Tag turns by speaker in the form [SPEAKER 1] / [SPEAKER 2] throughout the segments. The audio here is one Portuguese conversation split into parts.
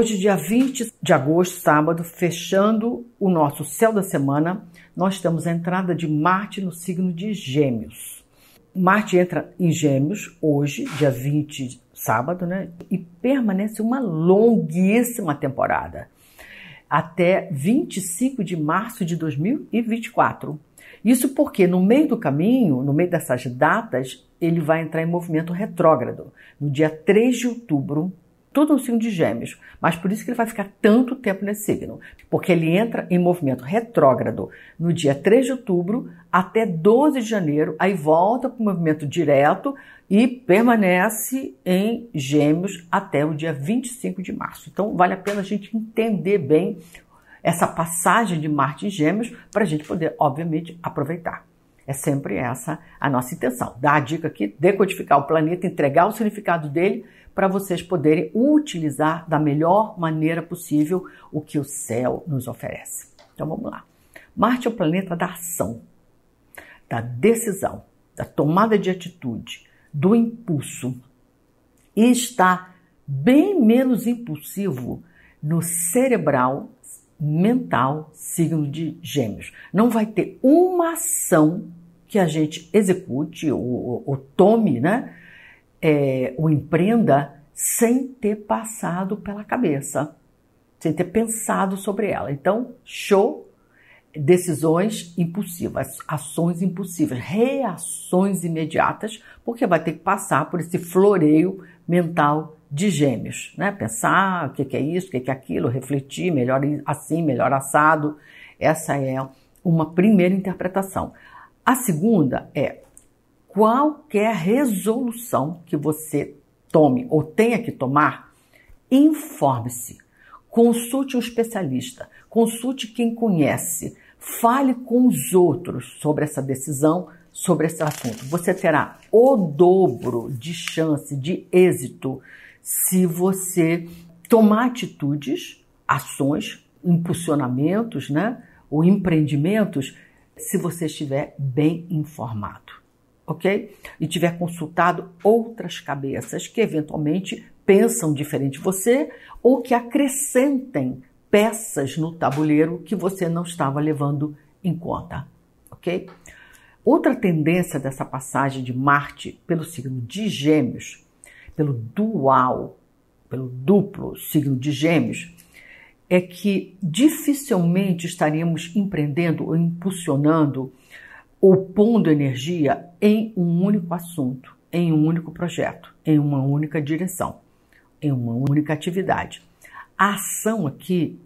[SPEAKER 1] Hoje, dia 20 de agosto, sábado, fechando o nosso céu da semana, nós temos a entrada de Marte no signo de Gêmeos. Marte entra em Gêmeos hoje, dia 20, sábado, né? E permanece uma longuíssima temporada até 25 de março de 2024. Isso porque no meio do caminho, no meio dessas datas, ele vai entrar em movimento retrógrado, no dia 3 de outubro, tudo no signo de Gêmeos, mas por isso que ele vai ficar tanto tempo nesse signo, porque ele entra em movimento retrógrado no dia 3 de outubro até 12 de janeiro, aí volta para o movimento direto e permanece em Gêmeos até o dia 25 de março. Então vale a pena a gente entender bem essa passagem de Marte em Gêmeos para a gente poder, obviamente, aproveitar. É sempre essa a nossa intenção. Dar a dica aqui, decodificar o planeta, entregar o significado dele para vocês poderem utilizar da melhor maneira possível o que o céu nos oferece. Então vamos lá. Marte é o planeta da ação, da decisão, da tomada de atitude, do impulso. E está bem menos impulsivo no cerebral mental signo de Gêmeos. Não vai ter uma ação que a gente execute ou, ou tome, né? É, ou empreenda sem ter passado pela cabeça, sem ter pensado sobre ela. Então, show, decisões impulsivas, ações impulsivas, reações imediatas, porque vai ter que passar por esse floreio mental de gêmeos, né? Pensar o que é isso, o que é aquilo, refletir, melhor assim, melhor assado. Essa é uma primeira interpretação. A segunda é qualquer resolução que você tome ou tenha que tomar, informe-se, consulte um especialista, consulte quem conhece, fale com os outros sobre essa decisão, sobre esse assunto. Você terá o dobro de chance de êxito se você tomar atitudes, ações, impulsionamentos, né, ou empreendimentos, se você estiver bem informado, ok? E tiver consultado outras cabeças que eventualmente pensam diferente de você ou que acrescentem peças no tabuleiro que você não estava levando em conta, ok? Outra tendência dessa passagem de Marte pelo signo de Gêmeos pelo dual, pelo duplo signo de Gêmeos, é que dificilmente estaríamos empreendendo ou impulsionando ou pondo energia em um único assunto, em um único projeto, em uma única direção, em uma única atividade. A ação aqui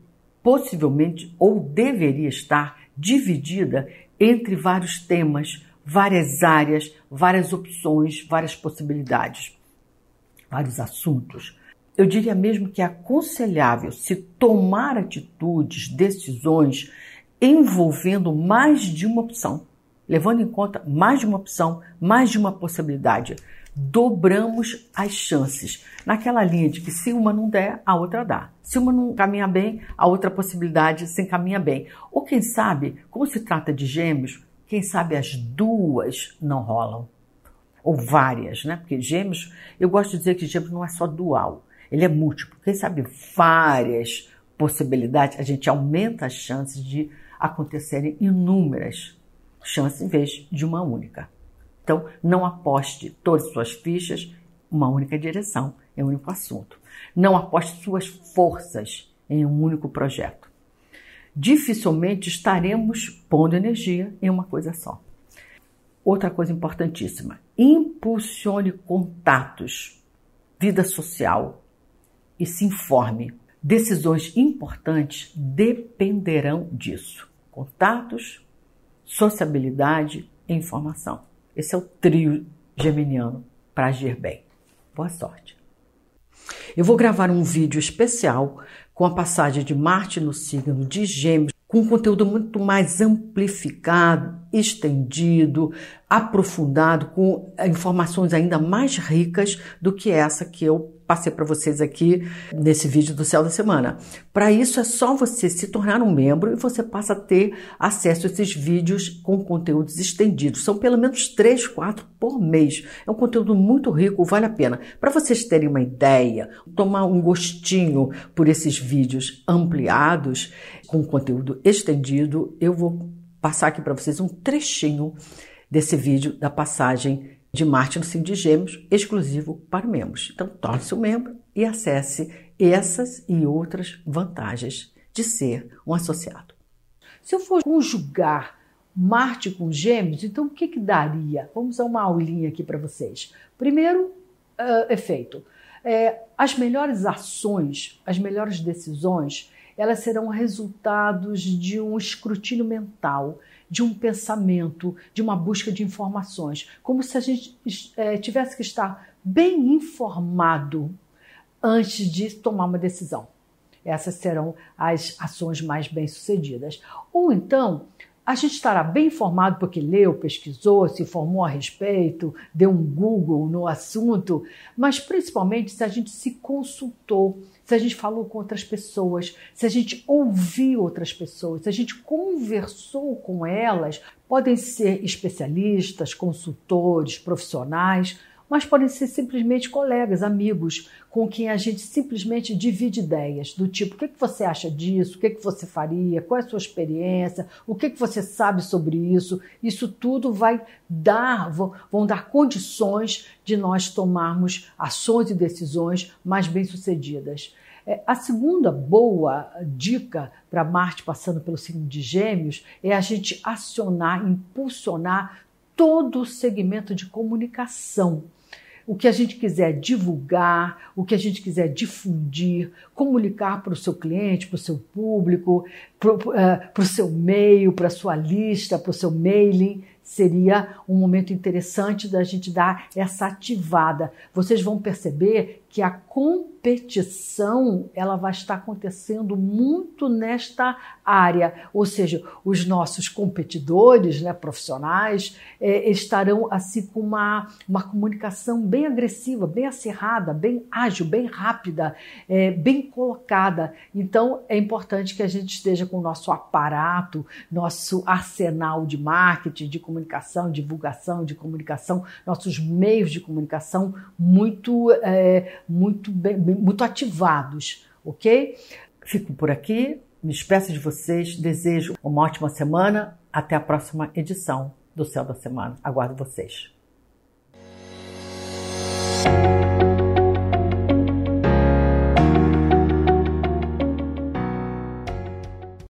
[SPEAKER 1] possivelmente ou deveria estar dividida entre vários temas, várias áreas, várias opções, várias possibilidades vários assuntos. Eu diria mesmo que é aconselhável se tomar atitudes, decisões envolvendo mais de uma opção, levando em conta mais de uma opção, mais de uma possibilidade. Dobramos as chances. Naquela linha de que se uma não der, a outra dá. Se uma não caminha bem, a outra possibilidade se encaminha bem. Ou quem sabe, como se trata de gêmeos, quem sabe as duas não rolam ou várias, né? Porque gêmeos, eu gosto de dizer que gêmeos não é só dual, ele é múltiplo. Quem sabe várias possibilidades, a gente aumenta as chances de acontecerem inúmeras chances em vez de uma única. Então, não aposte todas as suas fichas em uma única direção, em um único assunto. Não aposte suas forças em um único projeto. Dificilmente estaremos pondo energia em uma coisa só. Outra coisa importantíssima: impulsione contatos, vida social e se informe. Decisões importantes dependerão disso: contatos, sociabilidade e informação. Esse é o trio geminiano para agir bem. Boa sorte! Eu vou gravar um vídeo especial com a passagem de Marte no signo de Gêmeos com um conteúdo muito mais amplificado, estendido, aprofundado, com informações ainda mais ricas do que essa que eu passei para vocês aqui nesse vídeo do Céu da Semana. Para isso é só você se tornar um membro e você passa a ter acesso a esses vídeos com conteúdos estendidos. São pelo menos 3, 4 por mês. É um conteúdo muito rico, vale a pena. Para vocês terem uma ideia, tomar um gostinho por esses vídeos ampliados, com conteúdo estendido, eu vou passar aqui para vocês um trechinho desse vídeo da passagem de Marte no signo de Gêmeos, exclusivo para membros. Então, torne-se um membro e acesse essas e outras vantagens de ser um associado. Se eu for conjugar Marte com Gêmeos, então o que, que daria? Vamos dar uma aulinha aqui para vocês. Primeiro uh, efeito: é, as melhores ações, as melhores decisões, elas serão resultados de um escrutínio mental, de um pensamento, de uma busca de informações, como se a gente é, tivesse que estar bem informado antes de tomar uma decisão. Essas serão as ações mais bem-sucedidas. Ou então, a gente estará bem informado porque leu, pesquisou, se informou a respeito, deu um Google no assunto, mas principalmente se a gente se consultou, se a gente falou com outras pessoas, se a gente ouviu outras pessoas, se a gente conversou com elas, podem ser especialistas, consultores, profissionais mas podem ser simplesmente colegas, amigos, com quem a gente simplesmente divide ideias, do tipo, o que, que você acha disso, o que, que você faria, qual é a sua experiência, o que, que você sabe sobre isso. Isso tudo vai dar, vão, dar condições de nós tomarmos ações e decisões mais bem-sucedidas. É, a segunda boa dica para Marte passando pelo signo de Gêmeos é a gente acionar, impulsionar todo o segmento de comunicação. O que a gente quiser divulgar, o que a gente quiser difundir, comunicar para o seu cliente, para o seu público, para o uh, seu meio, para a sua lista, para o seu mailing, seria um momento interessante da gente dar essa ativada. Vocês vão perceber que a competição ela vai estar acontecendo muito nesta área, ou seja, os nossos competidores, né, profissionais, é, estarão assim com uma, uma comunicação bem agressiva, bem acirrada, bem ágil, bem rápida, é, bem colocada. Então é importante que a gente esteja com o nosso aparato, nosso arsenal de marketing, de comunicação, divulgação, de comunicação, nossos meios de comunicação muito é, muito, bem, muito ativados, ok? Fico por aqui, me despeço de vocês, desejo uma ótima semana, até a próxima edição do Céu da Semana. Aguardo vocês.